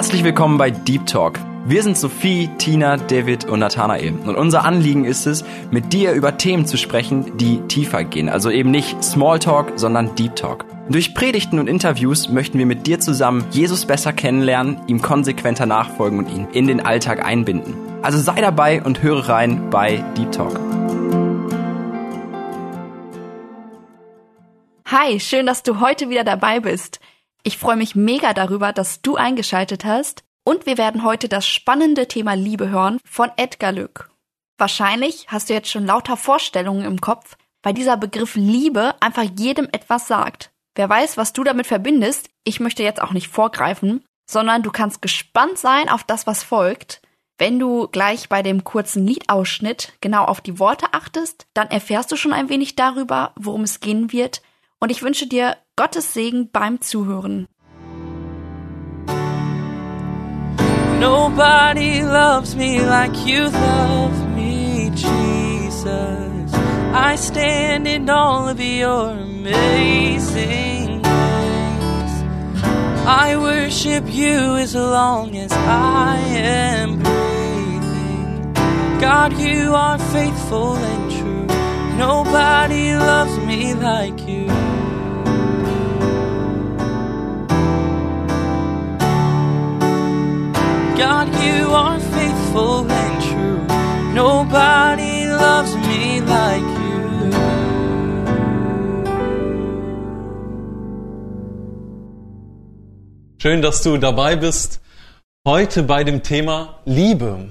Herzlich willkommen bei Deep Talk. Wir sind Sophie, Tina, David und Nathanael. Und unser Anliegen ist es, mit dir über Themen zu sprechen, die tiefer gehen. Also eben nicht Smalltalk, sondern Deep Talk. Durch Predigten und Interviews möchten wir mit dir zusammen Jesus besser kennenlernen, ihm konsequenter nachfolgen und ihn in den Alltag einbinden. Also sei dabei und höre rein bei Deep Talk. Hi, schön, dass du heute wieder dabei bist. Ich freue mich mega darüber, dass du eingeschaltet hast und wir werden heute das spannende Thema Liebe hören von Edgar Lück. Wahrscheinlich hast du jetzt schon lauter Vorstellungen im Kopf, weil dieser Begriff Liebe einfach jedem etwas sagt. Wer weiß, was du damit verbindest, ich möchte jetzt auch nicht vorgreifen, sondern du kannst gespannt sein auf das, was folgt. Wenn du gleich bei dem kurzen Liedausschnitt genau auf die Worte achtest, dann erfährst du schon ein wenig darüber, worum es gehen wird, und ich wünsche dir Gottes Segen beim Zuhören. Nobody loves me like you love me, Jesus. I stand in all of your amazing grace. I worship you as long as I am breathing. God, you are faithful and true. Nobody loves me like you. God, you are faithful and true. Nobody loves me like you. Schön, dass du dabei bist. Heute bei dem Thema Liebe.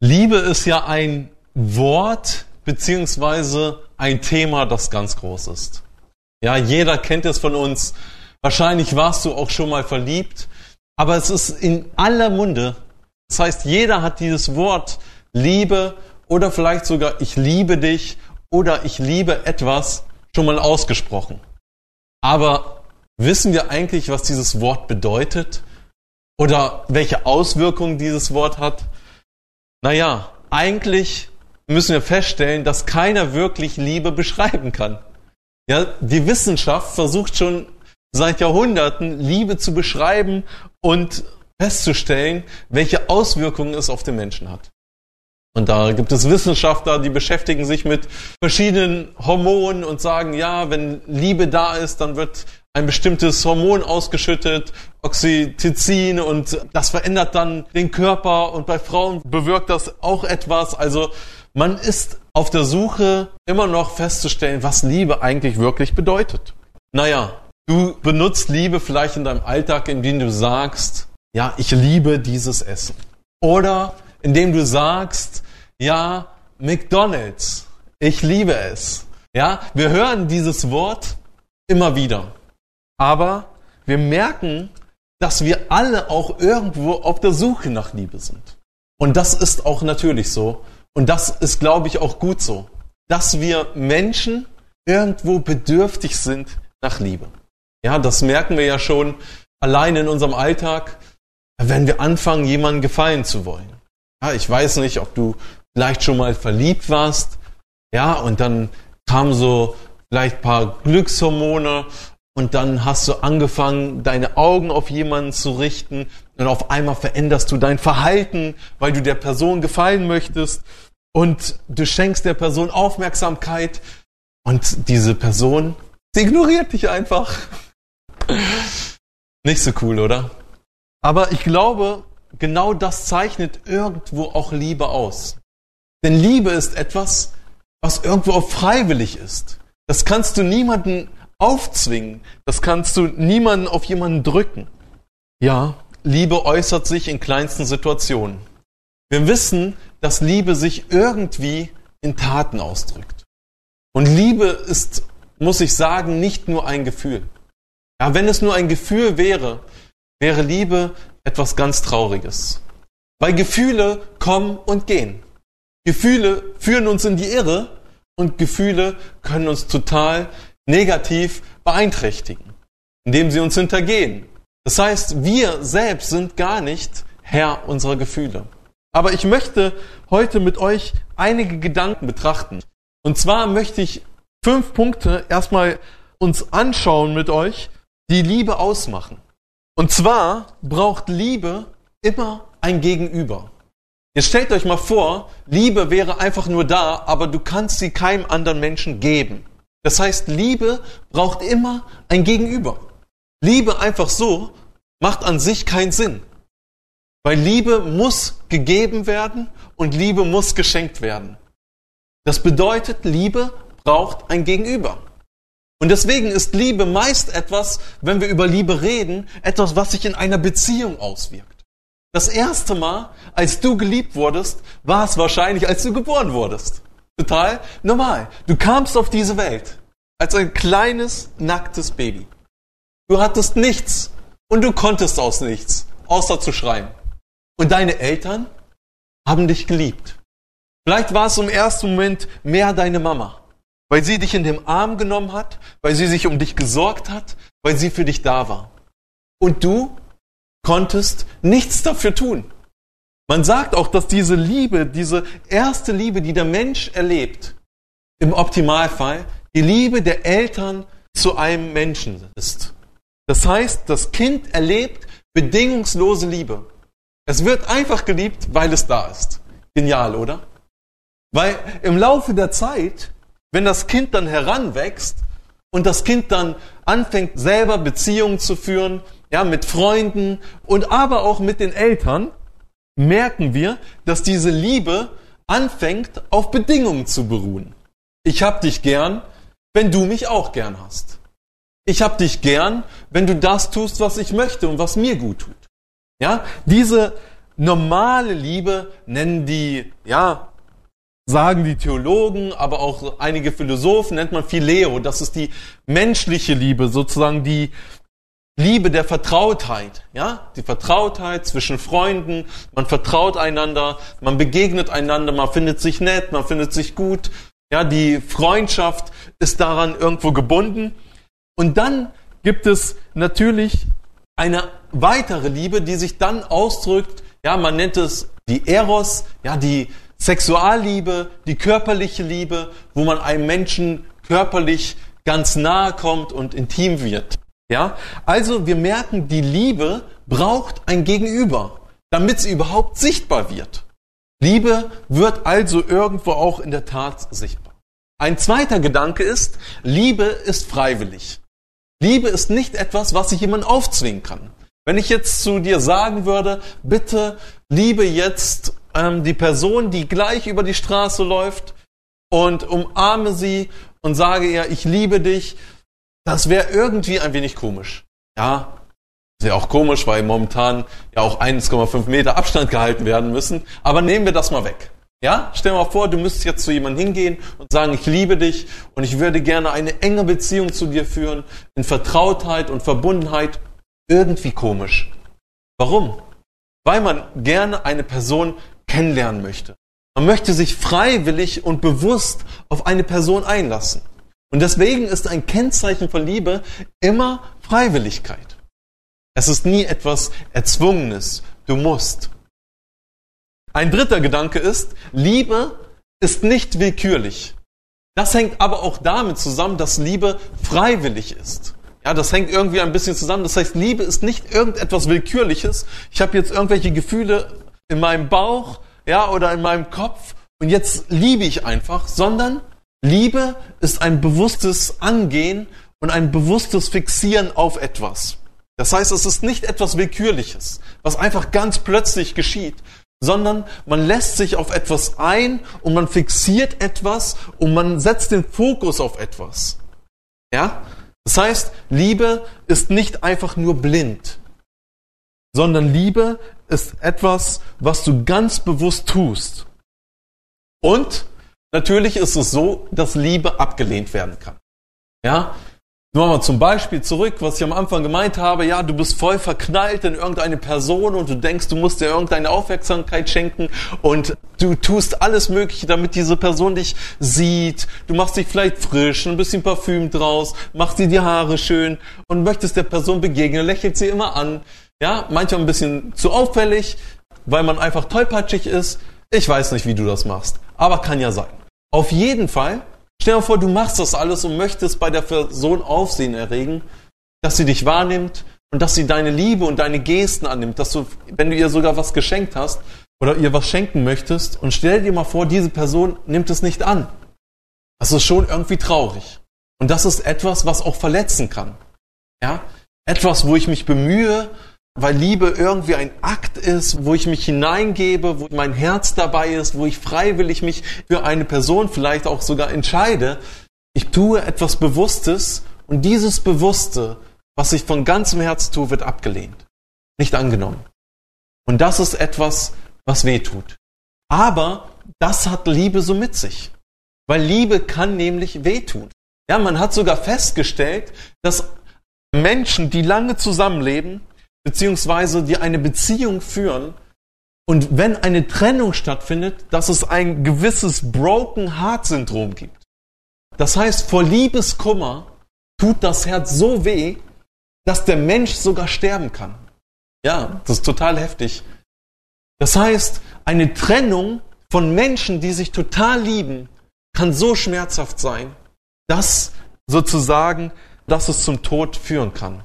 Liebe ist ja ein Wort beziehungsweise ein Thema, das ganz groß ist. Ja, jeder kennt es von uns. Wahrscheinlich warst du auch schon mal verliebt. Aber es ist in aller Munde. Das heißt, jeder hat dieses Wort Liebe oder vielleicht sogar ich liebe dich oder ich liebe etwas schon mal ausgesprochen. Aber wissen wir eigentlich, was dieses Wort bedeutet? Oder welche Auswirkungen dieses Wort hat? Naja, eigentlich müssen wir feststellen, dass keiner wirklich Liebe beschreiben kann. Ja, die Wissenschaft versucht schon seit Jahrhunderten Liebe zu beschreiben und festzustellen, welche Auswirkungen es auf den Menschen hat. Und da gibt es Wissenschaftler, die beschäftigen sich mit verschiedenen Hormonen und sagen, ja, wenn Liebe da ist, dann wird ein bestimmtes Hormon ausgeschüttet, Oxytocin, und das verändert dann den Körper und bei Frauen bewirkt das auch etwas. Also man ist auf der Suche, immer noch festzustellen, was Liebe eigentlich wirklich bedeutet. Naja, Du benutzt Liebe vielleicht in deinem Alltag, indem du sagst, ja, ich liebe dieses Essen. Oder indem du sagst, ja, McDonald's, ich liebe es. Ja, wir hören dieses Wort immer wieder. Aber wir merken, dass wir alle auch irgendwo auf der Suche nach Liebe sind. Und das ist auch natürlich so. Und das ist, glaube ich, auch gut so. Dass wir Menschen irgendwo bedürftig sind nach Liebe. Ja, das merken wir ja schon allein in unserem Alltag, wenn wir anfangen, jemandem gefallen zu wollen. Ja, ich weiß nicht, ob du vielleicht schon mal verliebt warst, ja, und dann kamen so vielleicht ein paar Glückshormone und dann hast du angefangen, deine Augen auf jemanden zu richten und auf einmal veränderst du dein Verhalten, weil du der Person gefallen möchtest und du schenkst der Person Aufmerksamkeit und diese Person, sie ignoriert dich einfach. Nicht so cool, oder? Aber ich glaube, genau das zeichnet irgendwo auch Liebe aus. Denn Liebe ist etwas, was irgendwo auch freiwillig ist. Das kannst du niemanden aufzwingen. Das kannst du niemanden auf jemanden drücken. Ja, Liebe äußert sich in kleinsten Situationen. Wir wissen, dass Liebe sich irgendwie in Taten ausdrückt. Und Liebe ist, muss ich sagen, nicht nur ein Gefühl. Ja, wenn es nur ein Gefühl wäre, wäre Liebe etwas ganz Trauriges. Weil Gefühle kommen und gehen. Gefühle führen uns in die Irre und Gefühle können uns total negativ beeinträchtigen, indem sie uns hintergehen. Das heißt, wir selbst sind gar nicht Herr unserer Gefühle. Aber ich möchte heute mit euch einige Gedanken betrachten. Und zwar möchte ich fünf Punkte erstmal uns anschauen mit euch, die Liebe ausmachen. Und zwar braucht Liebe immer ein Gegenüber. Jetzt stellt euch mal vor, Liebe wäre einfach nur da, aber du kannst sie keinem anderen Menschen geben. Das heißt, Liebe braucht immer ein Gegenüber. Liebe einfach so macht an sich keinen Sinn. Weil Liebe muss gegeben werden und Liebe muss geschenkt werden. Das bedeutet, Liebe braucht ein Gegenüber. Und deswegen ist Liebe meist etwas, wenn wir über Liebe reden, etwas, was sich in einer Beziehung auswirkt. Das erste Mal, als du geliebt wurdest, war es wahrscheinlich, als du geboren wurdest. Total normal. Du kamst auf diese Welt als ein kleines, nacktes Baby. Du hattest nichts und du konntest aus nichts, außer zu schreien. Und deine Eltern haben dich geliebt. Vielleicht war es im ersten Moment mehr deine Mama, weil sie dich in den Arm genommen hat, weil sie sich um dich gesorgt hat, weil sie für dich da war. Und du konntest nichts dafür tun. Man sagt auch, dass diese Liebe, diese erste Liebe, die der Mensch erlebt, im Optimalfall die Liebe der Eltern zu einem Menschen ist. Das heißt, das Kind erlebt bedingungslose Liebe. Es wird einfach geliebt, weil es da ist. Genial, oder? Weil im Laufe der Zeit, wenn das Kind dann heranwächst und das Kind dann anfängt, selber Beziehungen zu führen, ja, mit Freunden und aber auch mit den Eltern, merken wir, dass diese Liebe anfängt, auf Bedingungen zu beruhen. Ich hab dich gern, wenn du mich auch gern hast. Ich hab dich gern, wenn du das tust, was ich möchte und was mir gut tut. Ja, diese normale Liebe nennen die, ja, sagen die Theologen, aber auch einige Philosophen nennt man Phileo. Das ist die menschliche Liebe, sozusagen die Liebe der Vertrautheit, ja, die Vertrautheit zwischen Freunden, man vertraut einander, man begegnet einander, man findet sich nett, man findet sich gut, ja, die Freundschaft ist daran irgendwo gebunden. Und dann gibt es natürlich eine weitere Liebe, die sich dann ausdrückt, ja, man nennt es die Eros, ja, die Sexualliebe, die körperliche Liebe, wo man einem Menschen körperlich ganz nahe kommt und intim wird. Ja, also wir merken, die Liebe braucht ein Gegenüber, damit sie überhaupt sichtbar wird. Liebe wird also irgendwo auch in der Tat sichtbar. Ein zweiter Gedanke ist, Liebe ist freiwillig. Liebe ist nicht etwas, was ich jemand aufzwingen kann. Wenn ich jetzt zu dir sagen würde, bitte liebe jetzt ähm, die Person, die gleich über die Straße läuft und umarme sie und sage ihr, ich liebe dich, das wäre irgendwie ein wenig komisch. Ja, ja auch komisch, weil momentan ja auch 1,5 Meter Abstand gehalten werden müssen. Aber nehmen wir das mal weg. Ja, stell dir mal vor, du müsstest jetzt zu jemandem hingehen und sagen, ich liebe dich und ich würde gerne eine enge Beziehung zu dir führen, in Vertrautheit und Verbundenheit. Irgendwie komisch. Warum? Weil man gerne eine Person kennenlernen möchte. Man möchte sich freiwillig und bewusst auf eine Person einlassen. Und deswegen ist ein Kennzeichen von Liebe immer Freiwilligkeit. Es ist nie etwas Erzwungenes. Du musst. Ein dritter Gedanke ist, Liebe ist nicht willkürlich. Das hängt aber auch damit zusammen, dass Liebe freiwillig ist. Ja, das hängt irgendwie ein bisschen zusammen. Das heißt, Liebe ist nicht irgendetwas Willkürliches. Ich habe jetzt irgendwelche Gefühle in meinem Bauch, ja, oder in meinem Kopf und jetzt liebe ich einfach, sondern Liebe ist ein bewusstes Angehen und ein bewusstes Fixieren auf etwas. Das heißt, es ist nicht etwas Willkürliches, was einfach ganz plötzlich geschieht, sondern man lässt sich auf etwas ein und man fixiert etwas und man setzt den Fokus auf etwas. Ja? Das heißt, Liebe ist nicht einfach nur blind, sondern Liebe ist etwas, was du ganz bewusst tust. Und Natürlich ist es so, dass Liebe abgelehnt werden kann. Ja? Nur mal zum Beispiel zurück, was ich am Anfang gemeint habe. Ja, du bist voll verknallt in irgendeine Person und du denkst, du musst dir irgendeine Aufmerksamkeit schenken und du tust alles Mögliche, damit diese Person dich sieht. Du machst dich vielleicht frisch, ein bisschen Parfüm draus, machst dir die Haare schön und möchtest der Person begegnen, lächelt sie immer an. Ja, manchmal ein bisschen zu auffällig, weil man einfach tollpatschig ist. Ich weiß nicht, wie du das machst, aber kann ja sein. Auf jeden Fall, stell dir vor, du machst das alles und möchtest bei der Person Aufsehen erregen, dass sie dich wahrnimmt und dass sie deine Liebe und deine Gesten annimmt, dass du, wenn du ihr sogar was geschenkt hast oder ihr was schenken möchtest und stell dir mal vor, diese Person nimmt es nicht an. Das ist schon irgendwie traurig. Und das ist etwas, was auch verletzen kann. Ja? Etwas, wo ich mich bemühe, weil Liebe irgendwie ein Akt ist, wo ich mich hineingebe, wo mein Herz dabei ist, wo ich freiwillig mich für eine Person vielleicht auch sogar entscheide. Ich tue etwas Bewusstes und dieses Bewusste, was ich von ganzem Herzen tue, wird abgelehnt, nicht angenommen. Und das ist etwas, was weh tut. Aber das hat Liebe so mit sich. Weil Liebe kann nämlich wehtun. Ja, man hat sogar festgestellt, dass Menschen, die lange zusammenleben, beziehungsweise die eine Beziehung führen, und wenn eine Trennung stattfindet, dass es ein gewisses Broken Heart Syndrom gibt. Das heißt, vor Liebeskummer tut das Herz so weh, dass der Mensch sogar sterben kann. Ja, das ist total heftig. Das heißt, eine Trennung von Menschen, die sich total lieben, kann so schmerzhaft sein, dass sozusagen, dass es zum Tod führen kann.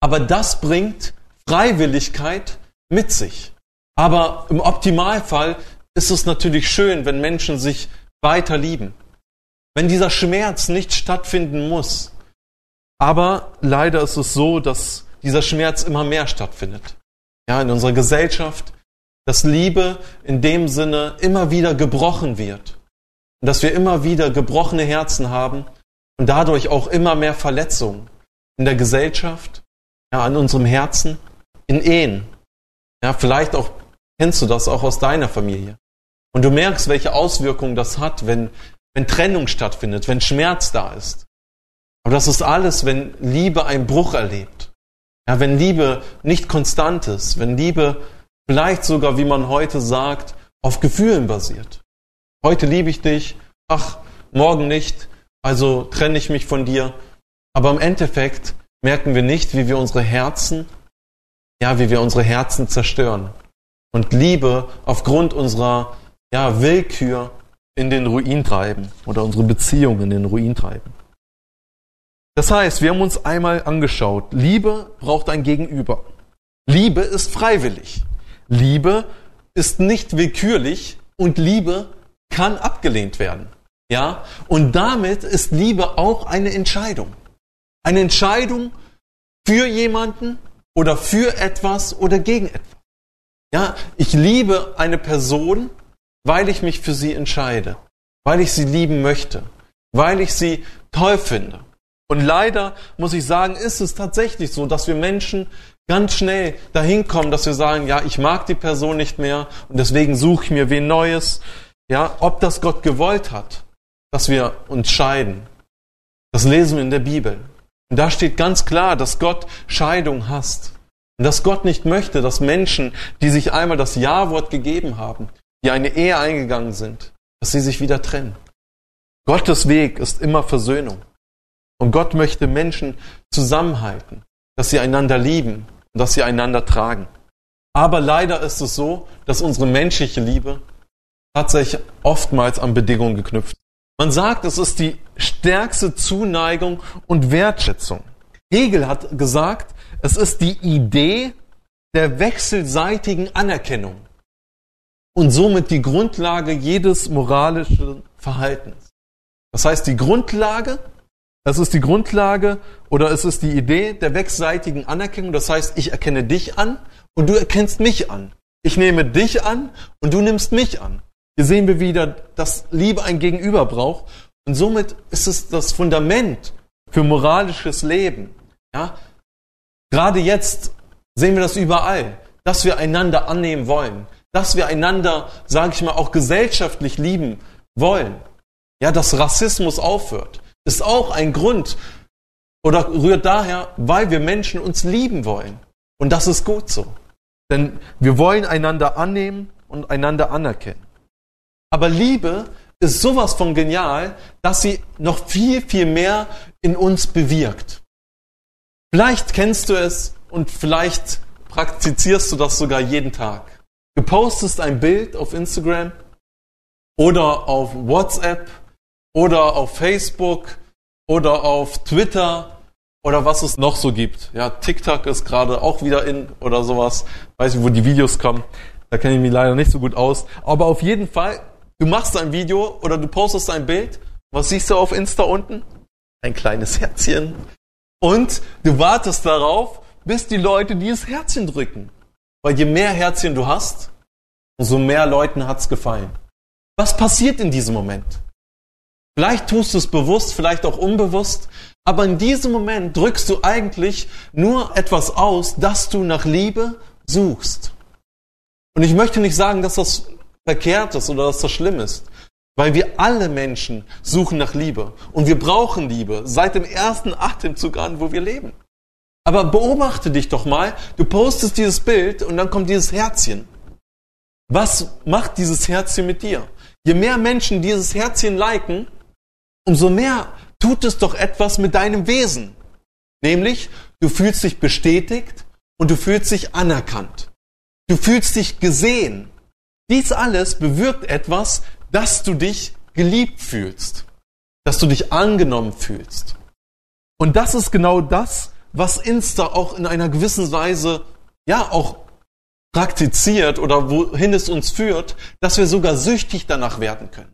Aber das bringt Freiwilligkeit mit sich. Aber im Optimalfall ist es natürlich schön, wenn Menschen sich weiter lieben. Wenn dieser Schmerz nicht stattfinden muss. Aber leider ist es so, dass dieser Schmerz immer mehr stattfindet. Ja, in unserer Gesellschaft, dass Liebe in dem Sinne immer wieder gebrochen wird. Und dass wir immer wieder gebrochene Herzen haben und dadurch auch immer mehr Verletzungen in der Gesellschaft, ja, an unserem Herzen, in Ehen. Ja, vielleicht auch kennst du das auch aus deiner Familie. Und du merkst, welche Auswirkungen das hat, wenn, wenn Trennung stattfindet, wenn Schmerz da ist. Aber das ist alles, wenn Liebe einen Bruch erlebt. Ja, wenn Liebe nicht konstant ist, wenn Liebe vielleicht sogar, wie man heute sagt, auf Gefühlen basiert. Heute liebe ich dich, ach, morgen nicht, also trenne ich mich von dir. Aber im Endeffekt merken wir nicht, wie wir unsere Herzen, ja, wie wir unsere Herzen zerstören. Und Liebe aufgrund unserer, ja, Willkür in den Ruin treiben oder unsere Beziehungen in den Ruin treiben. Das heißt, wir haben uns einmal angeschaut, Liebe braucht ein Gegenüber. Liebe ist freiwillig. Liebe ist nicht willkürlich und Liebe kann abgelehnt werden. Ja? Und damit ist Liebe auch eine Entscheidung. Eine Entscheidung für jemanden oder für etwas oder gegen etwas. Ja, ich liebe eine Person, weil ich mich für sie entscheide, weil ich sie lieben möchte, weil ich sie toll finde. Und leider muss ich sagen, ist es tatsächlich so, dass wir Menschen ganz schnell dahin kommen, dass wir sagen, ja, ich mag die Person nicht mehr und deswegen suche ich mir wen Neues. Ja, ob das Gott gewollt hat, dass wir uns scheiden, das lesen wir in der Bibel. Und da steht ganz klar, dass Gott Scheidung hasst. Und dass Gott nicht möchte, dass Menschen, die sich einmal das Ja-Wort gegeben haben, die eine Ehe eingegangen sind, dass sie sich wieder trennen. Gottes Weg ist immer Versöhnung. Und Gott möchte Menschen zusammenhalten, dass sie einander lieben und dass sie einander tragen. Aber leider ist es so, dass unsere menschliche Liebe tatsächlich oftmals an Bedingungen geknüpft. Man sagt, es ist die stärkste Zuneigung und Wertschätzung. Hegel hat gesagt, es ist die Idee der wechselseitigen Anerkennung und somit die Grundlage jedes moralischen Verhaltens. Das heißt, die Grundlage es ist die Grundlage oder es ist die Idee der wechselseitigen Anerkennung. Das heißt, ich erkenne dich an und du erkennst mich an. Ich nehme dich an und du nimmst mich an. Hier sehen wir wieder, dass Liebe ein Gegenüber braucht. Und somit ist es das Fundament für moralisches Leben. Ja? Gerade jetzt sehen wir das überall, dass wir einander annehmen wollen, dass wir einander, sage ich mal, auch gesellschaftlich lieben wollen. Ja, dass Rassismus aufhört ist auch ein Grund oder rührt daher, weil wir Menschen uns lieben wollen. Und das ist gut so. Denn wir wollen einander annehmen und einander anerkennen. Aber Liebe ist sowas von genial, dass sie noch viel, viel mehr in uns bewirkt. Vielleicht kennst du es und vielleicht praktizierst du das sogar jeden Tag. Du postest ein Bild auf Instagram oder auf WhatsApp oder auf Facebook oder auf Twitter oder was es noch so gibt. Ja, TikTok ist gerade auch wieder in oder sowas. Weiß nicht, wo die Videos kommen. Da kenne ich mich leider nicht so gut aus. Aber auf jeden Fall, du machst ein Video oder du postest ein Bild. Was siehst du auf Insta unten? Ein kleines Herzchen. Und du wartest darauf, bis die Leute dieses Herzchen drücken. Weil je mehr Herzchen du hast, umso mehr Leuten hat's gefallen. Was passiert in diesem Moment? Vielleicht tust du es bewusst, vielleicht auch unbewusst, aber in diesem Moment drückst du eigentlich nur etwas aus, dass du nach Liebe suchst. Und ich möchte nicht sagen, dass das verkehrt ist oder dass das schlimm ist, weil wir alle Menschen suchen nach Liebe und wir brauchen Liebe seit dem ersten Atemzug an, wo wir leben. Aber beobachte dich doch mal, du postest dieses Bild und dann kommt dieses Herzchen. Was macht dieses Herzchen mit dir? Je mehr Menschen dieses Herzchen liken, umso mehr tut es doch etwas mit deinem Wesen. Nämlich, du fühlst dich bestätigt und du fühlst dich anerkannt. Du fühlst dich gesehen. Dies alles bewirkt etwas, dass du dich geliebt fühlst, dass du dich angenommen fühlst. Und das ist genau das, was Insta auch in einer gewissen Weise, ja, auch praktiziert oder wohin es uns führt, dass wir sogar süchtig danach werden können.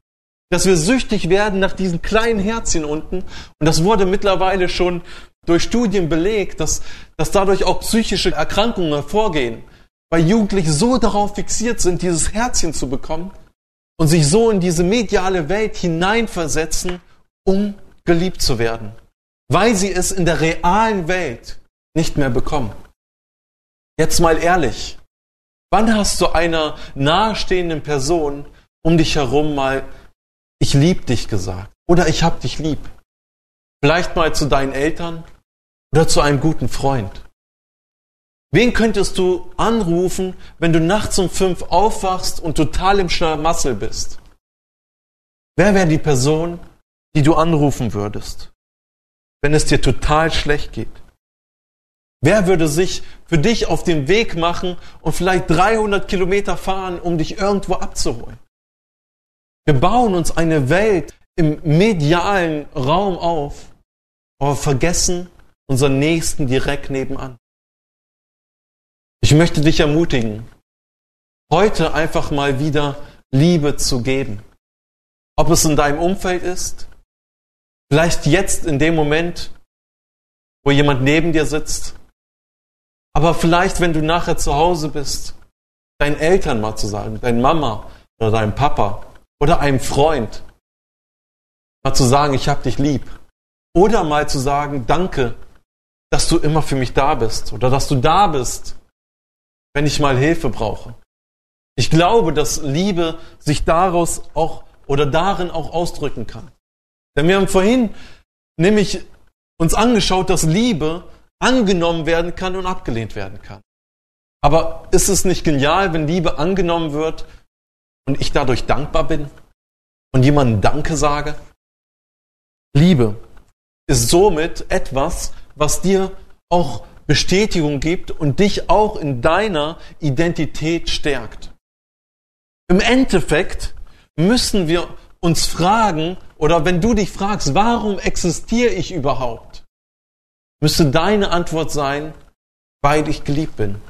Dass wir süchtig werden nach diesen kleinen Herzchen unten. Und das wurde mittlerweile schon durch Studien belegt, dass, dass dadurch auch psychische Erkrankungen hervorgehen, weil Jugendliche so darauf fixiert sind, dieses Herzchen zu bekommen und sich so in diese mediale Welt hineinversetzen, um geliebt zu werden, weil sie es in der realen Welt nicht mehr bekommen. Jetzt mal ehrlich, wann hast du einer nahestehenden Person um dich herum mal ich lieb dich gesagt oder ich hab dich lieb? Vielleicht mal zu deinen Eltern oder zu einem guten Freund. Wen könntest du anrufen, wenn du nachts um fünf aufwachst und total im Schlamassel bist? Wer wäre die Person, die du anrufen würdest, wenn es dir total schlecht geht? Wer würde sich für dich auf den Weg machen und vielleicht 300 Kilometer fahren, um dich irgendwo abzuholen? Wir bauen uns eine Welt im medialen Raum auf, aber vergessen unseren Nächsten direkt nebenan. Ich möchte dich ermutigen, heute einfach mal wieder Liebe zu geben. Ob es in deinem Umfeld ist, vielleicht jetzt in dem Moment, wo jemand neben dir sitzt, aber vielleicht, wenn du nachher zu Hause bist, deinen Eltern mal zu sagen, deine Mama oder deinem Papa oder einem Freund, mal zu sagen, ich hab dich lieb. Oder mal zu sagen, danke, dass du immer für mich da bist oder dass du da bist, wenn ich mal Hilfe brauche. Ich glaube, dass Liebe sich daraus auch oder darin auch ausdrücken kann. Denn wir haben vorhin nämlich uns angeschaut, dass Liebe angenommen werden kann und abgelehnt werden kann. Aber ist es nicht genial, wenn Liebe angenommen wird und ich dadurch dankbar bin und jemandem Danke sage? Liebe ist somit etwas, was dir auch Bestätigung gibt und dich auch in deiner Identität stärkt. Im Endeffekt müssen wir uns fragen, oder wenn du dich fragst, warum existiere ich überhaupt, müsste deine Antwort sein, weil ich geliebt bin.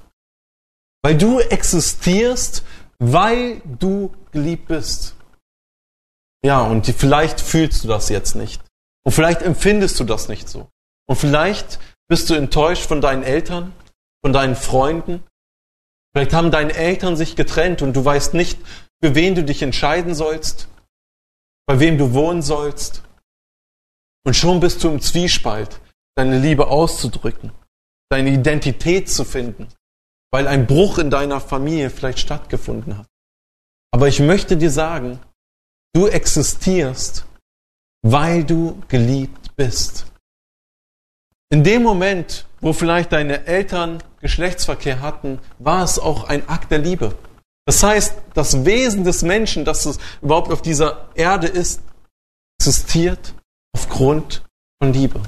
Weil du existierst, weil du geliebt bist. Ja, und vielleicht fühlst du das jetzt nicht. Und vielleicht empfindest du das nicht so. Und vielleicht bist du enttäuscht von deinen Eltern, von deinen Freunden? Vielleicht haben deine Eltern sich getrennt und du weißt nicht, für wen du dich entscheiden sollst, bei wem du wohnen sollst. Und schon bist du im Zwiespalt, deine Liebe auszudrücken, deine Identität zu finden, weil ein Bruch in deiner Familie vielleicht stattgefunden hat. Aber ich möchte dir sagen, du existierst, weil du geliebt bist. In dem Moment, wo vielleicht deine Eltern Geschlechtsverkehr hatten, war es auch ein Akt der Liebe. Das heißt, das Wesen des Menschen, das es überhaupt auf dieser Erde ist, existiert aufgrund von Liebe.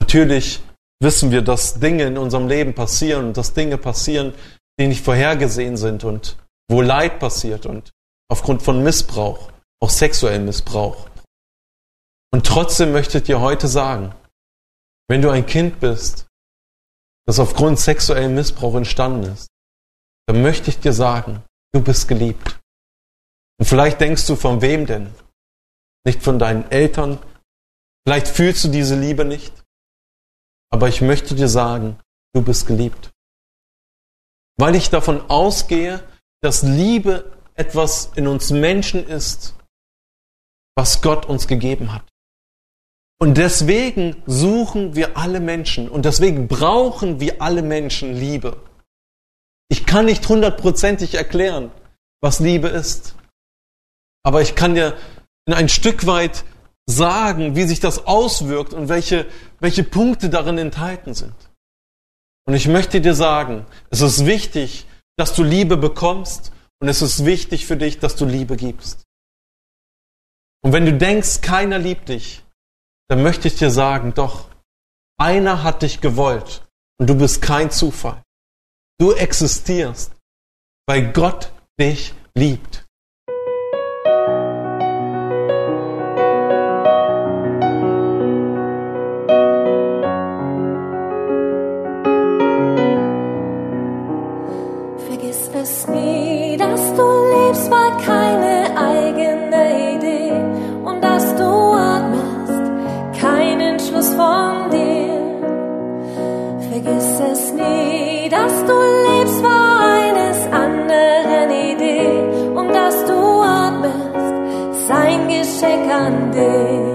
Natürlich wissen wir, dass Dinge in unserem Leben passieren und dass Dinge passieren, die nicht vorhergesehen sind und wo Leid passiert und aufgrund von Missbrauch, auch sexuellen Missbrauch. Und trotzdem möchte ich dir heute sagen, Wenn du ein Kind bist, das aufgrund sexuellen Missbrauch entstanden ist, dann möchte ich dir sagen, du bist geliebt. Und vielleicht denkst du, von wem denn? Nicht von deinen Eltern. Vielleicht fühlst du diese Liebe nicht. Aber ich möchte dir sagen, du bist geliebt. Weil ich davon ausgehe, dass Liebe etwas in uns Menschen ist, was Gott uns gegeben hat. Und deswegen suchen wir alle Menschen und deswegen brauchen wir alle Menschen Liebe. Ich kann nicht hundertprozentig erklären, was Liebe ist. Aber ich kann dir in ein Stück weit sagen, wie sich das auswirkt und welche, welche Punkte darin enthalten sind. Und ich möchte dir sagen, es ist wichtig, dass du Liebe bekommst und es ist wichtig für dich, dass du Liebe gibst. Und wenn du denkst, keiner liebt dich, dann möchte ich dir sagen, doch, einer hat dich gewollt und du bist kein Zufall. Du existierst, weil Gott dich liebt. Und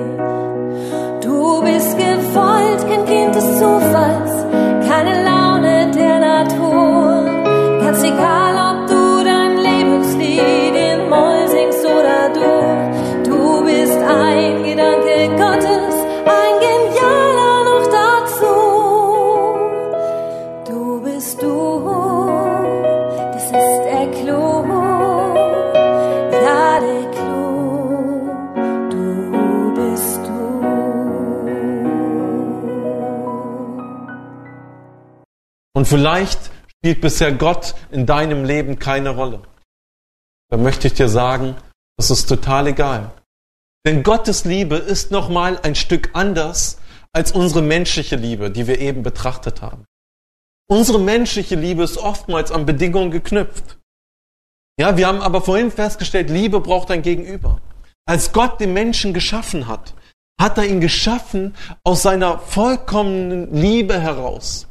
vielleicht spielt bisher Gott in deinem Leben keine Rolle. Dann möchte ich dir sagen, das ist total egal. Denn Gottes Liebe ist nochmal ein Stück anders als unsere menschliche Liebe, die wir eben betrachtet haben. Unsere menschliche Liebe ist oftmals an Bedingungen geknüpft. Ja, wir haben aber vorhin festgestellt, Liebe braucht ein Gegenüber. Als Gott den Menschen geschaffen hat, hat er ihn geschaffen aus seiner vollkommenen Liebe heraus.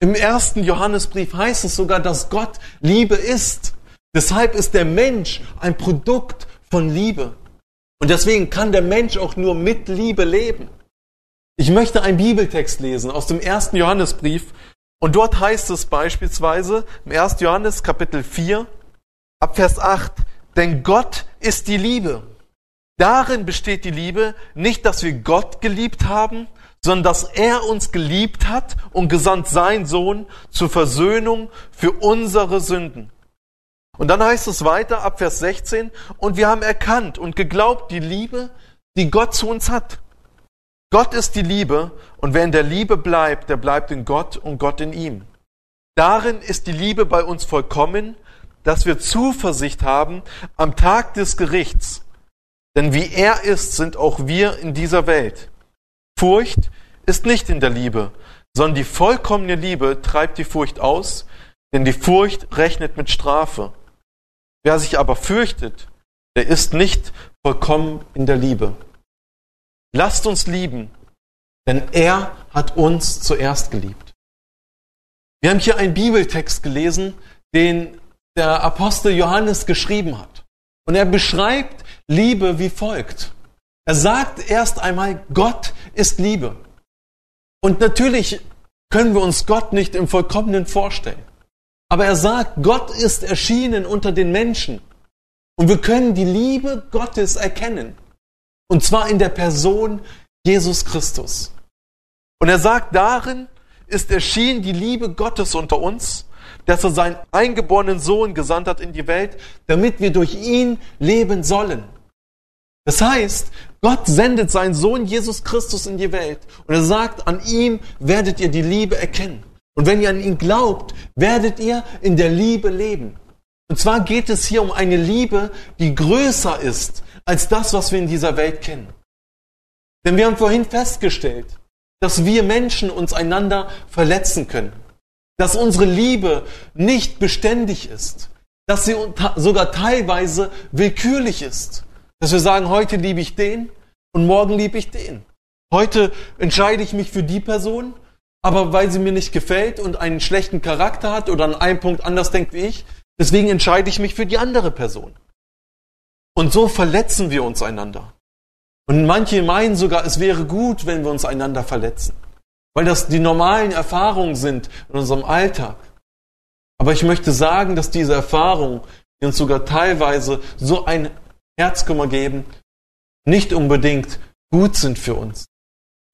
Im ersten Johannesbrief heißt es sogar, dass Gott Liebe ist. Deshalb ist der Mensch ein Produkt von Liebe. Und deswegen kann der Mensch auch nur mit Liebe leben. Ich möchte einen Bibeltext lesen aus dem ersten Johannesbrief. Und dort heißt es beispielsweise im 1. Johannes Kapitel 4, ab Vers 8, denn Gott ist die Liebe. Darin besteht die Liebe, nicht, dass wir Gott geliebt haben, sondern dass er uns geliebt hat und gesandt sein Sohn zur Versöhnung für unsere Sünden. Und dann heißt es weiter ab Vers 16, und wir haben erkannt und geglaubt die Liebe, die Gott zu uns hat. Gott ist die Liebe, und wer in der Liebe bleibt, der bleibt in Gott und Gott in ihm. Darin ist die Liebe bei uns vollkommen, dass wir Zuversicht haben am Tag des Gerichts. Denn wie er ist, sind auch wir in dieser Welt. Furcht ist nicht in der Liebe, sondern die vollkommene Liebe treibt die Furcht aus, denn die Furcht rechnet mit Strafe. Wer sich aber fürchtet, der ist nicht vollkommen in der Liebe. Lasst uns lieben, denn er hat uns zuerst geliebt. Wir haben hier einen Bibeltext gelesen, den der Apostel Johannes geschrieben hat. Und er beschreibt Liebe wie folgt. Er sagt erst einmal, Gott ist Liebe. Und natürlich können wir uns Gott nicht im Vollkommenen vorstellen. Aber er sagt, Gott ist erschienen unter den Menschen. Und wir können die Liebe Gottes erkennen. Und zwar in der Person Jesus Christus. Und er sagt, darin ist erschienen die Liebe Gottes unter uns, dass er seinen eingeborenen Sohn gesandt hat in die Welt, damit wir durch ihn leben sollen. Das heißt, Gott sendet seinen Sohn Jesus Christus in die Welt und er sagt, an ihm werdet ihr die Liebe erkennen. Und wenn ihr an ihn glaubt, werdet ihr in der Liebe leben. Und zwar geht es hier um eine Liebe, die größer ist als das, was wir in dieser Welt kennen. Denn wir haben vorhin festgestellt, dass wir Menschen uns einander verletzen können. Dass unsere Liebe nicht beständig ist. Dass sie sogar teilweise willkürlich ist. Dass wir sagen, heute liebe ich den und morgen liebe ich den. Heute entscheide ich mich für die Person, aber weil sie mir nicht gefällt und einen schlechten Charakter hat oder an einem Punkt anders denkt wie ich, deswegen entscheide ich mich für die andere Person. Und so verletzen wir uns einander. Und manche meinen sogar, es wäre gut, wenn wir uns einander verletzen, weil das die normalen Erfahrungen sind in unserem Alltag. Aber ich möchte sagen, dass diese Erfahrungen, die uns sogar teilweise so ein Herzkummer geben, nicht unbedingt gut sind für uns,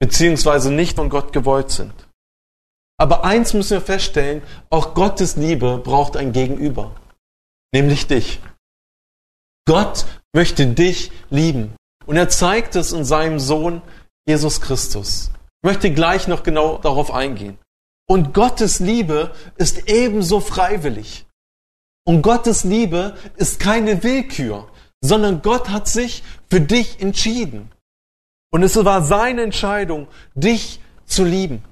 beziehungsweise nicht von Gott gewollt sind. Aber eins müssen wir feststellen, auch Gottes Liebe braucht ein Gegenüber, nämlich dich. Gott möchte dich lieben. Und er zeigt es in seinem Sohn Jesus Christus. Ich möchte gleich noch genau darauf eingehen. Und Gottes Liebe ist ebenso freiwillig. Und Gottes Liebe ist keine Willkür, sondern Gott hat sich für dich entschieden. Und es war seine Entscheidung, dich zu lieben.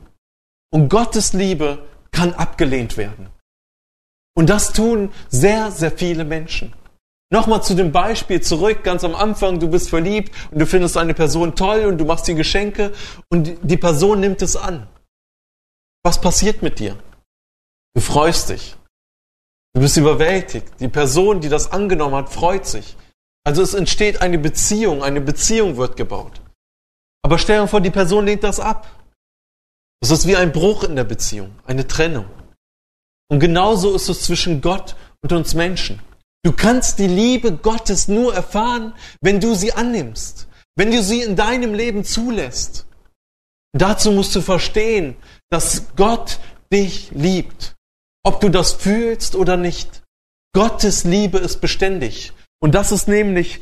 Und Gottes Liebe kann abgelehnt werden. Und das tun sehr, sehr viele Menschen. Nochmal zu dem Beispiel zurück, ganz am Anfang, du bist verliebt und du findest eine Person toll und du machst die Geschenke und die Person nimmt es an. Was passiert mit dir? Du freust dich. Du bist überwältigt. Die Person, die das angenommen hat, freut sich. Also es entsteht eine Beziehung, eine Beziehung wird gebaut. Aber stell dir vor, die Person lehnt das ab. Das ist wie ein Bruch in der Beziehung, eine Trennung. Und genauso ist es zwischen Gott und uns Menschen. Du kannst die Liebe Gottes nur erfahren, wenn du sie annimmst, wenn du sie in deinem Leben zulässt. Dazu musst du verstehen, dass Gott dich liebt, ob du das fühlst oder nicht. Gottes Liebe ist beständig. Und das ist nämlich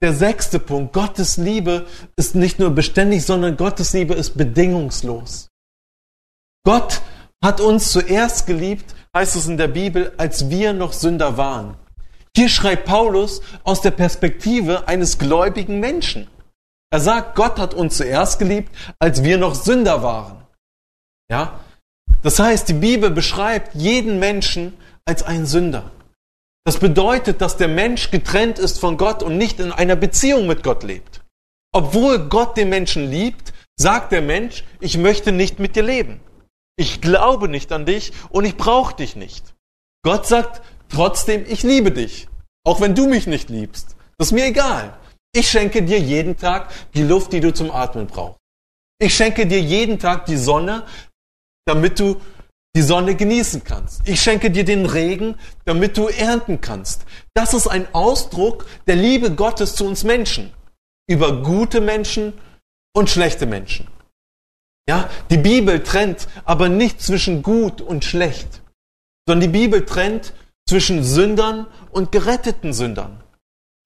der sechste Punkt. Gottes Liebe ist nicht nur beständig, sondern Gottes Liebe ist bedingungslos. Gott hat uns zuerst geliebt, heißt es in der Bibel, als wir noch Sünder waren. Hier schreibt Paulus aus der Perspektive eines gläubigen Menschen. Er sagt, Gott hat uns zuerst geliebt, als wir noch Sünder waren. Ja? Das heißt, die Bibel beschreibt jeden Menschen als einen Sünder. Das bedeutet, dass der Mensch getrennt ist von Gott und nicht in einer Beziehung mit Gott lebt. Obwohl Gott den Menschen liebt, sagt der Mensch, ich möchte nicht mit dir leben. Ich glaube nicht an dich und ich brauche dich nicht. Gott sagt, Trotzdem, ich liebe dich. Auch wenn du mich nicht liebst. Das ist mir egal. Ich schenke dir jeden Tag die Luft, die du zum Atmen brauchst. Ich schenke dir jeden Tag die Sonne, damit du die Sonne genießen kannst. Ich schenke dir den Regen, damit du ernten kannst. Das ist ein Ausdruck der Liebe Gottes zu uns Menschen. Über gute Menschen und schlechte Menschen. Ja, die Bibel trennt aber nicht zwischen gut und schlecht, sondern die Bibel trennt zwischen Sündern und geretteten Sündern.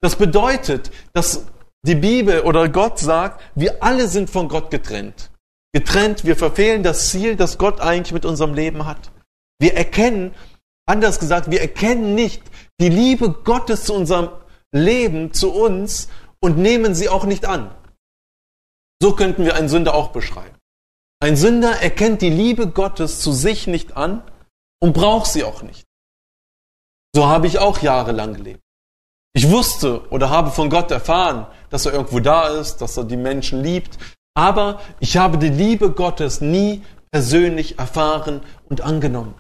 Das bedeutet, dass die Bibel oder Gott sagt, wir alle sind von Gott getrennt. Getrennt, wir verfehlen das Ziel, das Gott eigentlich mit unserem Leben hat. Wir erkennen, anders gesagt, wir erkennen nicht die Liebe Gottes zu unserem Leben, zu uns und nehmen sie auch nicht an. So könnten wir einen Sünder auch beschreiben. Ein Sünder erkennt die Liebe Gottes zu sich nicht an und braucht sie auch nicht. So habe ich auch jahrelang gelebt. Ich wusste oder habe von Gott erfahren, dass er irgendwo da ist, dass er die Menschen liebt, aber ich habe die Liebe Gottes nie persönlich erfahren und angenommen.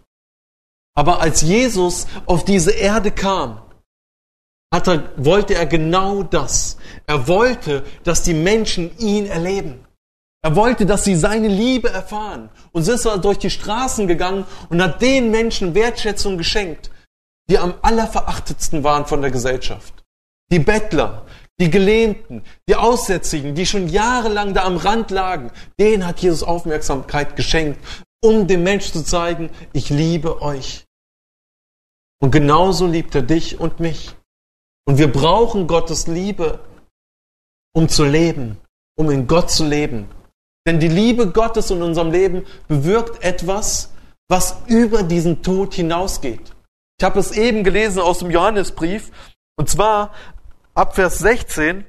Aber als Jesus auf diese Erde kam, er, wollte er genau das. Er wollte, dass die Menschen ihn erleben. Er wollte, dass sie seine Liebe erfahren. Und so ist er durch die Straßen gegangen und hat den Menschen Wertschätzung geschenkt, die am allerverachtetsten waren von der Gesellschaft. Die Bettler, die Gelähmten, die Aussätzigen, die schon jahrelang da am Rand lagen, denen hat Jesus Aufmerksamkeit geschenkt, um dem Menschen zu zeigen, ich liebe euch. Und genauso liebt er dich und mich. Und wir brauchen Gottes Liebe, um zu leben, um in Gott zu leben. Denn die Liebe Gottes in unserem Leben bewirkt etwas, was über diesen Tod hinausgeht. Ich habe es eben gelesen aus dem Johannesbrief, und zwar ab Vers 16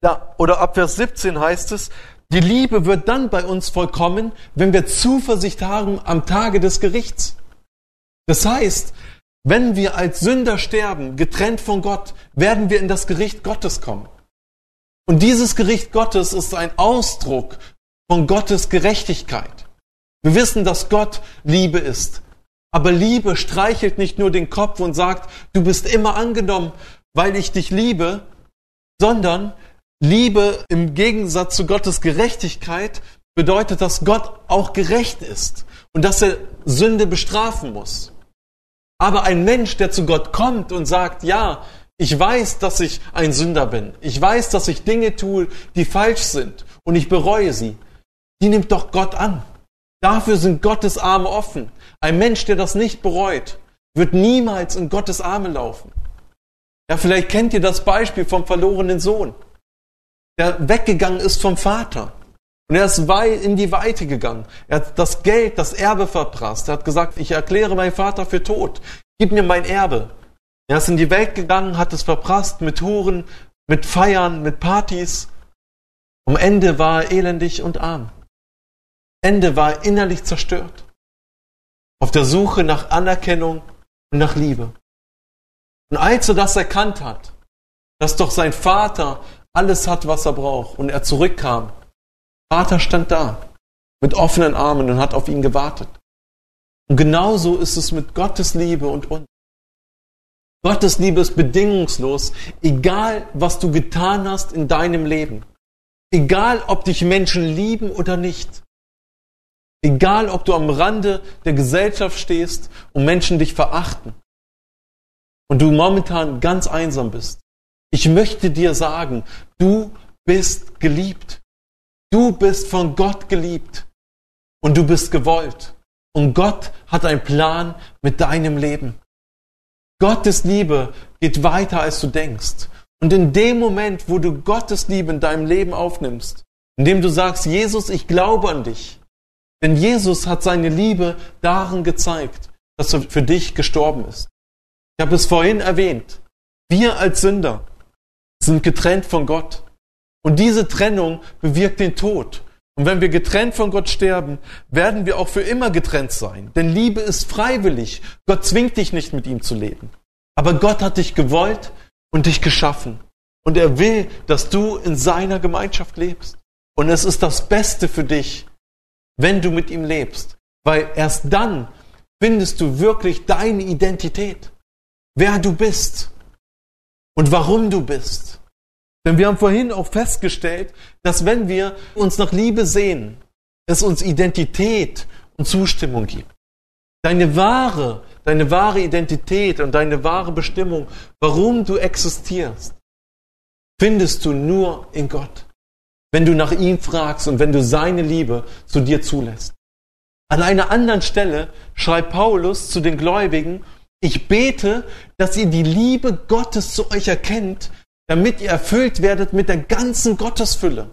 da, oder ab Vers 17 heißt es, Die Liebe wird dann bei uns vollkommen, wenn wir Zuversicht haben am Tage des Gerichts. Das heißt, wenn wir als Sünder sterben, getrennt von Gott, werden wir in das Gericht Gottes kommen. Und dieses Gericht Gottes ist ein Ausdruck von Gottes Gerechtigkeit. Wir wissen, dass Gott Liebe ist. Aber Liebe streichelt nicht nur den Kopf und sagt, du bist immer angenommen, weil ich dich liebe, sondern Liebe im Gegensatz zu Gottes Gerechtigkeit bedeutet, dass Gott auch gerecht ist und dass er Sünde bestrafen muss. Aber ein Mensch, der zu Gott kommt und sagt, ja, ich weiß, dass ich ein Sünder bin. Ich weiß, dass ich Dinge tue, die falsch sind und ich bereue sie. Die nimmt doch Gott an. Dafür sind Gottes Arme offen. Ein Mensch, der das nicht bereut, wird niemals in Gottes Arme laufen. Ja, vielleicht kennt ihr das Beispiel vom verlorenen Sohn, der weggegangen ist vom Vater. Und er ist in die Weite gegangen. Er hat das Geld, das Erbe verprasst. Er hat gesagt, ich erkläre meinen Vater für tot. Gib mir mein Erbe. Er ist in die Welt gegangen, hat es verprasst mit Huren, mit Feiern, mit Partys. Am Ende war er elendig und arm. Ende war er innerlich zerstört. Auf der Suche nach Anerkennung und nach Liebe. Und als er das erkannt hat, dass doch sein Vater alles hat, was er braucht, und er zurückkam, Vater stand da mit offenen Armen und hat auf ihn gewartet. Und genauso ist es mit Gottes Liebe und uns. Gottes Liebe ist bedingungslos, egal was du getan hast in deinem Leben. Egal ob dich Menschen lieben oder nicht. Egal ob du am Rande der Gesellschaft stehst und Menschen dich verachten. Und du momentan ganz einsam bist. Ich möchte dir sagen, du bist geliebt. Du bist von Gott geliebt. Und du bist gewollt. Und Gott hat einen Plan mit deinem Leben. Gottes Liebe geht weiter, als du denkst. Und in dem Moment, wo du Gottes Liebe in deinem Leben aufnimmst, indem du sagst, Jesus, ich glaube an dich. Denn Jesus hat seine Liebe darin gezeigt, dass er für dich gestorben ist. Ich habe es vorhin erwähnt. Wir als Sünder sind getrennt von Gott. Und diese Trennung bewirkt den Tod. Und wenn wir getrennt von Gott sterben, werden wir auch für immer getrennt sein. Denn Liebe ist freiwillig. Gott zwingt dich nicht mit ihm zu leben. Aber Gott hat dich gewollt und dich geschaffen. Und er will, dass du in seiner Gemeinschaft lebst. Und es ist das Beste für dich, wenn du mit ihm lebst. Weil erst dann findest du wirklich deine Identität. Wer du bist und warum du bist. Denn wir haben vorhin auch festgestellt, dass wenn wir uns nach Liebe sehen, es uns Identität und Zustimmung gibt. Deine wahre, deine wahre Identität und deine wahre Bestimmung, warum du existierst, findest du nur in Gott. Wenn du nach ihm fragst und wenn du seine Liebe zu dir zulässt. An einer anderen Stelle schreibt Paulus zu den Gläubigen, ich bete, dass ihr die Liebe Gottes zu euch erkennt, damit ihr erfüllt werdet mit der ganzen Gottesfülle.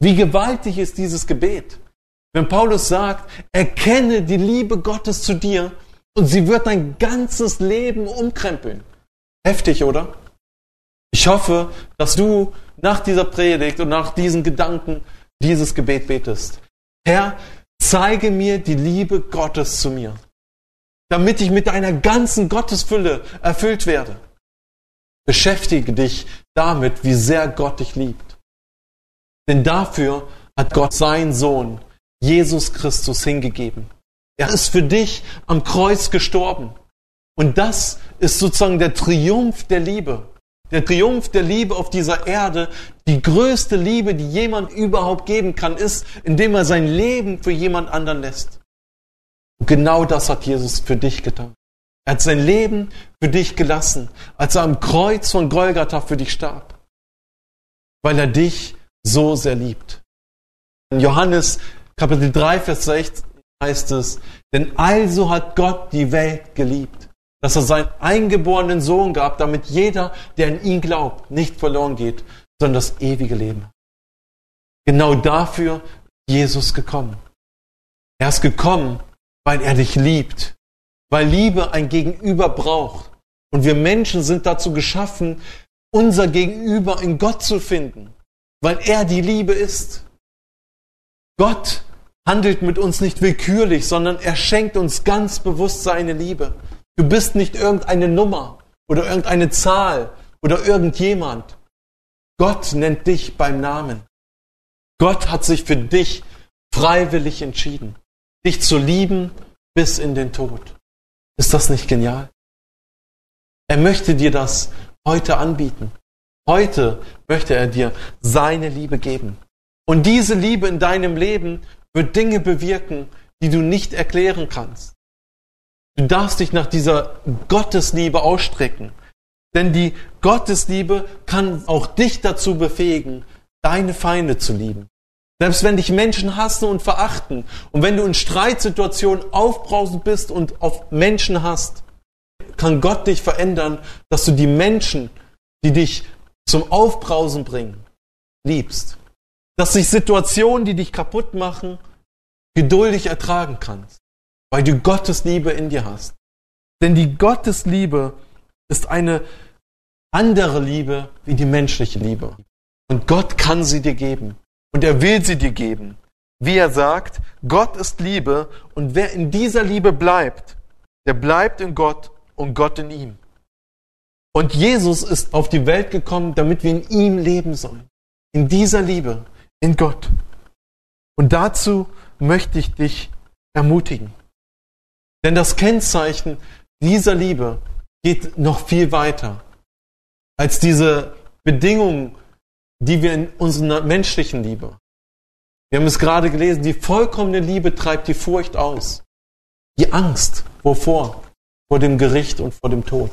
Wie gewaltig ist dieses Gebet? Wenn Paulus sagt, erkenne die Liebe Gottes zu dir und sie wird dein ganzes Leben umkrempeln. Heftig, oder? Ich hoffe, dass du nach dieser Predigt und nach diesen Gedanken dieses Gebet betest. Herr, zeige mir die Liebe Gottes zu mir, damit ich mit deiner ganzen Gottesfülle erfüllt werde. Beschäftige dich damit, wie sehr Gott dich liebt. Denn dafür hat Gott seinen Sohn, Jesus Christus, hingegeben. Er ist für dich am Kreuz gestorben. Und das ist sozusagen der Triumph der Liebe. Der Triumph der Liebe auf dieser Erde, die größte Liebe, die jemand überhaupt geben kann, ist, indem er sein Leben für jemand anderen lässt. Und genau das hat Jesus für dich getan. Er hat sein Leben für dich gelassen, als er am Kreuz von Golgatha für dich starb, weil er dich so sehr liebt. In Johannes Kapitel 3, Vers 6 heißt es, denn also hat Gott die Welt geliebt, dass er seinen eingeborenen Sohn gab, damit jeder, der an ihn glaubt, nicht verloren geht, sondern das ewige Leben. Genau dafür ist Jesus gekommen. Er ist gekommen, weil er dich liebt weil Liebe ein Gegenüber braucht. Und wir Menschen sind dazu geschaffen, unser Gegenüber in Gott zu finden, weil er die Liebe ist. Gott handelt mit uns nicht willkürlich, sondern er schenkt uns ganz bewusst seine Liebe. Du bist nicht irgendeine Nummer oder irgendeine Zahl oder irgendjemand. Gott nennt dich beim Namen. Gott hat sich für dich freiwillig entschieden, dich zu lieben bis in den Tod. Ist das nicht genial? Er möchte dir das heute anbieten. Heute möchte er dir seine Liebe geben. Und diese Liebe in deinem Leben wird Dinge bewirken, die du nicht erklären kannst. Du darfst dich nach dieser Gottesliebe ausstrecken. Denn die Gottesliebe kann auch dich dazu befähigen, deine Feinde zu lieben. Selbst wenn dich Menschen hassen und verachten und wenn du in Streitsituationen aufbrausend bist und auf Menschen hast, kann Gott dich verändern, dass du die Menschen, die dich zum Aufbrausen bringen, liebst. Dass sich Situationen, die dich kaputt machen, geduldig ertragen kannst, weil du Gottes Liebe in dir hast. Denn die Gottesliebe ist eine andere Liebe wie die menschliche Liebe. Und Gott kann sie dir geben. Und er will sie dir geben. Wie er sagt, Gott ist Liebe und wer in dieser Liebe bleibt, der bleibt in Gott und Gott in ihm. Und Jesus ist auf die Welt gekommen, damit wir in ihm leben sollen. In dieser Liebe, in Gott. Und dazu möchte ich dich ermutigen. Denn das Kennzeichen dieser Liebe geht noch viel weiter als diese Bedingungen, die wir in unserer menschlichen Liebe. Wir haben es gerade gelesen, die vollkommene Liebe treibt die Furcht aus. Die Angst, wovor? Vor dem Gericht und vor dem Tod.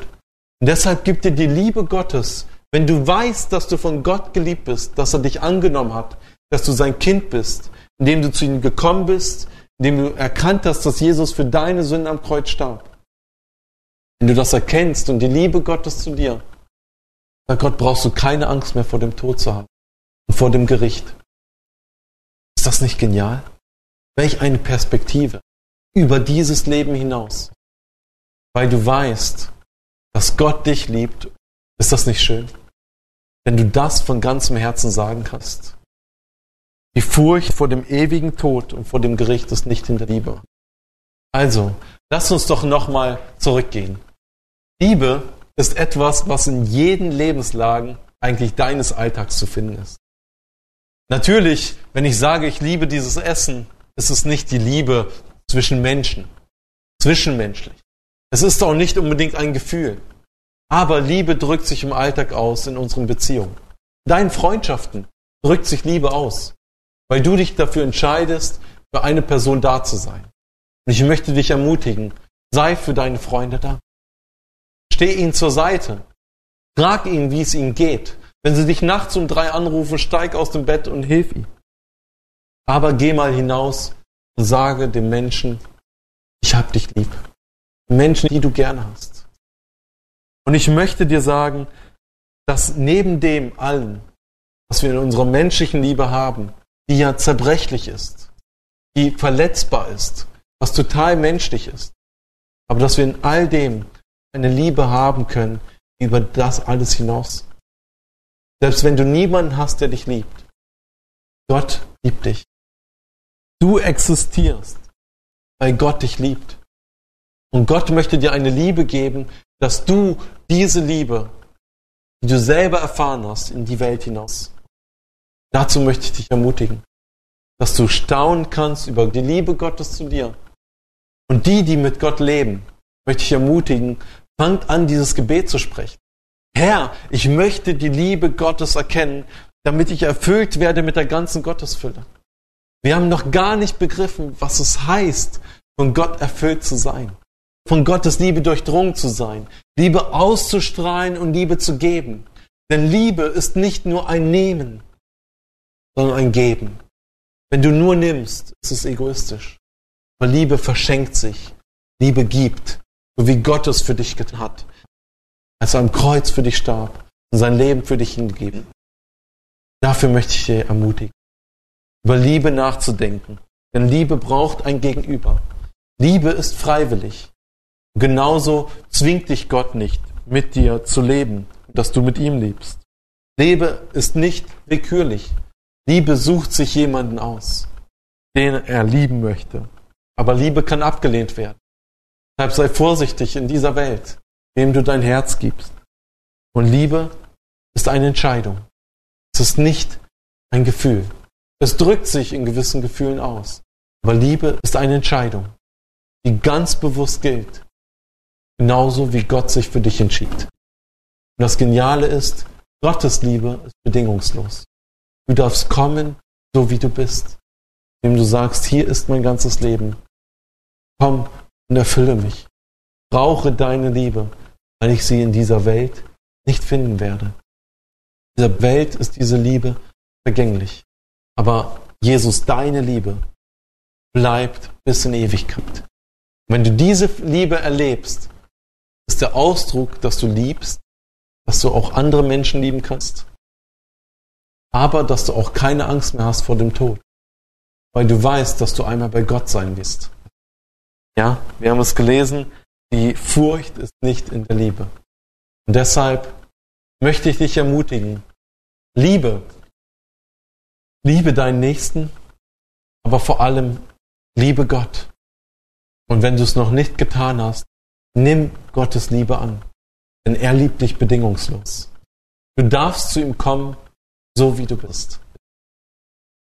Und deshalb gibt dir die Liebe Gottes, wenn du weißt, dass du von Gott geliebt bist, dass er dich angenommen hat, dass du sein Kind bist, indem du zu ihm gekommen bist, indem du erkannt hast, dass Jesus für deine Sünden am Kreuz starb. Wenn du das erkennst und die Liebe Gottes zu dir, bei Gott brauchst du keine Angst mehr vor dem Tod zu haben und vor dem Gericht. Ist das nicht genial? Welch eine Perspektive über dieses Leben hinaus. Weil du weißt, dass Gott dich liebt. Ist das nicht schön? Wenn du das von ganzem Herzen sagen kannst. Die Furcht vor dem ewigen Tod und vor dem Gericht ist nicht in der Liebe. Also, lass uns doch nochmal zurückgehen. Liebe ist etwas, was in jeden Lebenslagen eigentlich deines Alltags zu finden ist. Natürlich, wenn ich sage, ich liebe dieses Essen, ist es nicht die Liebe zwischen Menschen, zwischenmenschlich. Es ist auch nicht unbedingt ein Gefühl. Aber Liebe drückt sich im Alltag aus in unseren Beziehungen. In deinen Freundschaften drückt sich Liebe aus, weil du dich dafür entscheidest, für eine Person da zu sein. Und ich möchte dich ermutigen, sei für deine Freunde da. Steh ihnen zur Seite. Frag ihnen, wie es ihnen geht. Wenn sie dich nachts um drei anrufen, steig aus dem Bett und hilf ihnen. Aber geh mal hinaus und sage dem Menschen, ich hab dich lieb. Menschen, die du gerne hast. Und ich möchte dir sagen, dass neben dem allen, was wir in unserer menschlichen Liebe haben, die ja zerbrechlich ist, die verletzbar ist, was total menschlich ist, aber dass wir in all dem eine Liebe haben können über das alles hinaus. Selbst wenn du niemanden hast, der dich liebt. Gott liebt dich. Du existierst, weil Gott dich liebt. Und Gott möchte dir eine Liebe geben, dass du diese Liebe, die du selber erfahren hast, in die Welt hinaus. Dazu möchte ich dich ermutigen, dass du staunen kannst über die Liebe Gottes zu dir. Und die, die mit Gott leben, möchte ich ermutigen, Fangt an, dieses Gebet zu sprechen. Herr, ich möchte die Liebe Gottes erkennen, damit ich erfüllt werde mit der ganzen Gottesfülle. Wir haben noch gar nicht begriffen, was es heißt, von Gott erfüllt zu sein, von Gottes Liebe durchdrungen zu sein, Liebe auszustrahlen und Liebe zu geben. Denn Liebe ist nicht nur ein Nehmen, sondern ein Geben. Wenn du nur nimmst, ist es egoistisch. Aber Liebe verschenkt sich, Liebe gibt so wie Gott es für dich getan hat, als er am Kreuz für dich starb und sein Leben für dich hingegeben. Dafür möchte ich dir ermutigen, über Liebe nachzudenken. Denn Liebe braucht ein Gegenüber. Liebe ist freiwillig. Genauso zwingt dich Gott nicht, mit dir zu leben, dass du mit ihm lebst. Liebe ist nicht willkürlich. Liebe sucht sich jemanden aus. den er lieben möchte. Aber Liebe kann abgelehnt werden. Deshalb sei vorsichtig in dieser Welt, wem du dein Herz gibst. Und Liebe ist eine Entscheidung. Es ist nicht ein Gefühl. Es drückt sich in gewissen Gefühlen aus. Aber Liebe ist eine Entscheidung, die ganz bewusst gilt. Genauso wie Gott sich für dich entschied. Und das Geniale ist, Gottes Liebe ist bedingungslos. Du darfst kommen, so wie du bist. Indem du sagst, hier ist mein ganzes Leben. Komm und erfülle mich. Brauche deine Liebe, weil ich sie in dieser Welt nicht finden werde. In dieser Welt ist diese Liebe vergänglich. Aber Jesus, deine Liebe bleibt bis in Ewigkeit. wenn du diese Liebe erlebst, ist der Ausdruck, dass du liebst, dass du auch andere Menschen lieben kannst, aber dass du auch keine Angst mehr hast vor dem Tod, weil du weißt, dass du einmal bei Gott sein wirst. Ja, wir haben es gelesen, die Furcht ist nicht in der Liebe. Und deshalb möchte ich dich ermutigen, liebe, liebe deinen Nächsten, aber vor allem liebe Gott. Und wenn du es noch nicht getan hast, nimm Gottes Liebe an, denn er liebt dich bedingungslos. Du darfst zu ihm kommen, so wie du bist.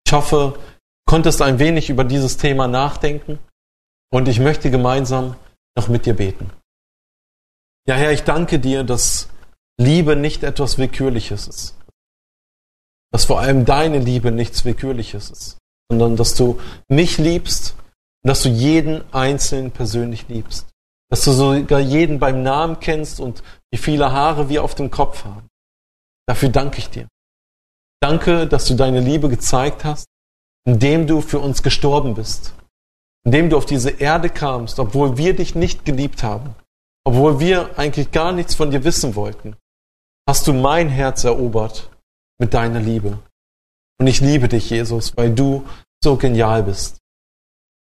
Ich hoffe, du konntest ein wenig über dieses Thema nachdenken und ich möchte gemeinsam noch mit dir beten. Ja, Herr, ich danke dir, dass Liebe nicht etwas Willkürliches ist. Dass vor allem deine Liebe nichts Willkürliches ist, sondern dass du mich liebst und dass du jeden Einzelnen persönlich liebst. Dass du sogar jeden beim Namen kennst und wie viele Haare wir auf dem Kopf haben. Dafür danke ich dir. Danke, dass du deine Liebe gezeigt hast, indem du für uns gestorben bist indem du auf diese Erde kamst, obwohl wir dich nicht geliebt haben, obwohl wir eigentlich gar nichts von dir wissen wollten, hast du mein Herz erobert mit deiner Liebe. Und ich liebe dich, Jesus, weil du so genial bist.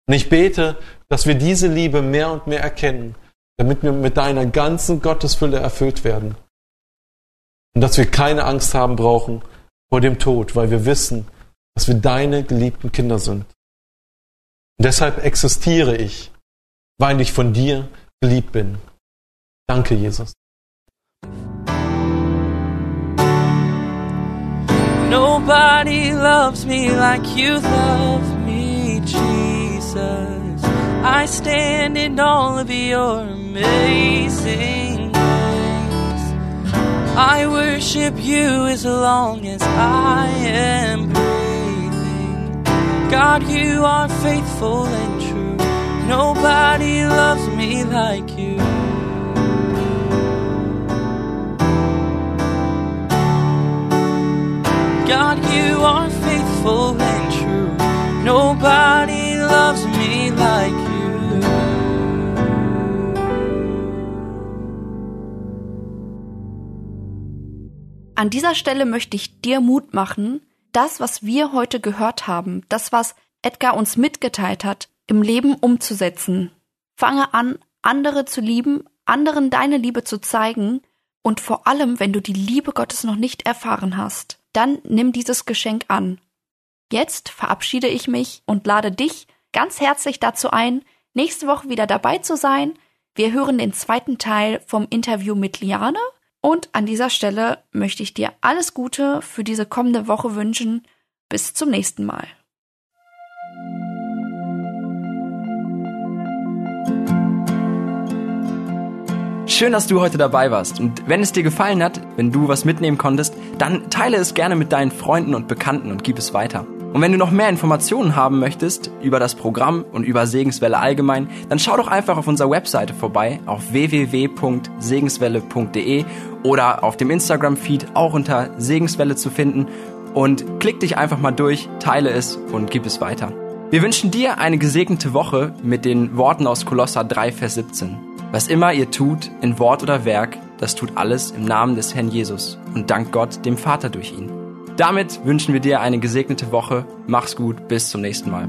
Und ich bete, dass wir diese Liebe mehr und mehr erkennen, damit wir mit deiner ganzen Gottesfülle erfüllt werden. Und dass wir keine Angst haben brauchen vor dem Tod, weil wir wissen, dass wir deine geliebten Kinder sind. Deshalb existiere ich, weil ich von dir geliebt bin. Danke, Jesus. Nobody loves me like you love me, Jesus. I stand in all of your amazing grace. I worship you as long as I am God, you are faithful and true. Nobody loves me like you. God, you are faithful and true. Nobody loves me like you. An dieser Stelle möchte ich dir Mut machen, das, was wir heute gehört haben, das, was Edgar uns mitgeteilt hat, im Leben umzusetzen. Fange an, andere zu lieben, anderen deine Liebe zu zeigen und vor allem, wenn du die Liebe Gottes noch nicht erfahren hast, dann nimm dieses Geschenk an. Jetzt verabschiede ich mich und lade dich ganz herzlich dazu ein, nächste Woche wieder dabei zu sein. Wir hören den zweiten Teil vom Interview mit Liane und an dieser Stelle möchte ich dir alles Gute für diese kommende Woche wünschen. Bis zum nächsten Mal. Schön, dass du heute dabei warst. Und wenn es dir gefallen hat, wenn du was mitnehmen konntest, dann teile es gerne mit deinen Freunden und Bekannten und gib es weiter. Und wenn du noch mehr Informationen haben möchtest über das Programm und über Segenswelle allgemein, dann schau doch einfach auf unserer Webseite vorbei auf www.segenswelle.de oder auf dem Instagram-Feed auch unter Segenswelle zu finden und klick dich einfach mal durch, teile es und gib es weiter. Wir wünschen dir eine gesegnete Woche mit den Worten aus Kolosser 3, Vers 17. Was immer ihr tut, in Wort oder Werk, das tut alles im Namen des Herrn Jesus und dank Gott, dem Vater durch ihn. Damit wünschen wir dir eine gesegnete Woche. Mach's gut, bis zum nächsten Mal.